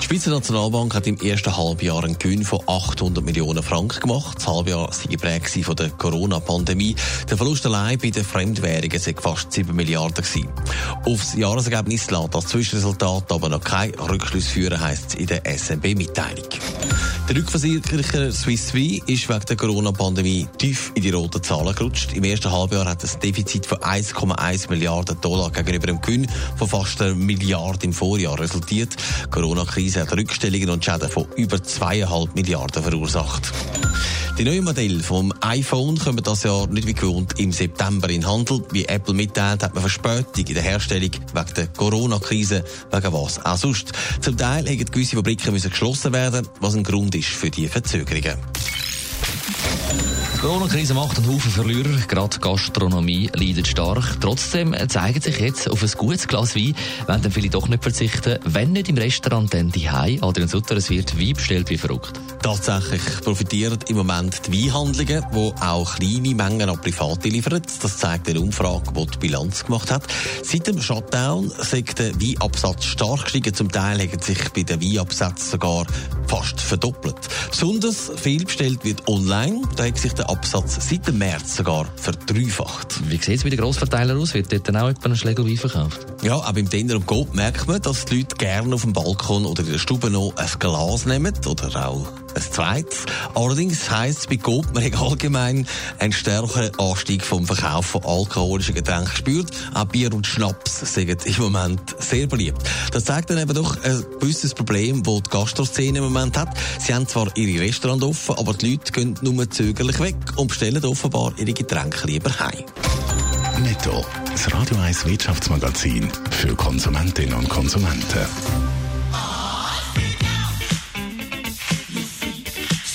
Die Schweizer Nationalbank hat im ersten Halbjahr einen Gewinn von 800 Millionen Franken gemacht. Das Halbjahr war geprägt von der Corona-Pandemie. Der Verlust allein bei den Fremdwährungen war fast 7 Milliarden. Gewesen. Aufs Jahresergebnis lässt das Zwischenresultat aber noch kein Rückschluss führen, heisst es in der SNB-Mitteilung. Der Rückversicherer Swiss Re ist wegen der Corona-Pandemie tief in die roten Zahlen gerutscht. Im ersten Halbjahr hat es ein Defizit von 1,1 Milliarden Dollar gegenüber einem Gewinn von fast einer Milliarde im Vorjahr resultiert. Die Corona-Krise hat Rückstellungen und Schäden von über 2,5 Milliarden verursacht. Die neuen Modelle vom iPhone kommen das Jahr nicht wie gewohnt im September in Handel. Wie Apple mitteilt, hat man Verspätung in der Herstellung wegen der Corona-Krise, wegen was auch sonst. Zum Teil haben gewisse Fabriken müssen geschlossen werden, was ein Grund ist für die Verzögerungen. Die Corona-Krise macht einen Haufen Verlierer, gerade Gastronomie leidet stark. Trotzdem zeigen sich jetzt auf ein gutes Glas Wein, wenn dann viele doch nicht verzichten, wenn nicht im Restaurant, dann daheim. Adrian Sutter, es wird Wein bestellt wie verrückt. Tatsächlich profitieren im Moment die Weinhandlungen, die auch kleine Mengen an Private liefern. Das zeigt eine Umfrage, die die Bilanz gemacht hat. Seit dem Shutdown ist der Weinabsatz stark gestiegen. Zum Teil haben sich bei den Weinabsätzen sogar fast verdoppelt. Besonders viel bestellt wird online. Da hat sich der Absatz seit dem März sogar verdreifacht. Wie sieht es bei den Grossverteilern aus? Wird dort dann auch etwa ein Schlegel Wein verkauft? Ja, auch beim Dinner und Gold merkt man, dass die Leute gerne auf dem Balkon oder in der Stube noch ein Glas nehmen oder auch ein zweites. Allerdings heisst es bei hat allgemein einen stärkeren Anstieg vom Verkauf von alkoholischen Getränken gespürt. Auch Bier und Schnaps sind im Moment sehr beliebt. Das zeigt dann eben doch ein gewisses Problem, das die Gastroszene im Moment hat. Sie haben zwar ihre Restaurants offen, aber die Leute gehen nur zögerlich weg und bestellen offenbar ihre Getränke lieber heim. Netto. Das Radio 1 Wirtschaftsmagazin für Konsumentinnen und Konsumenten.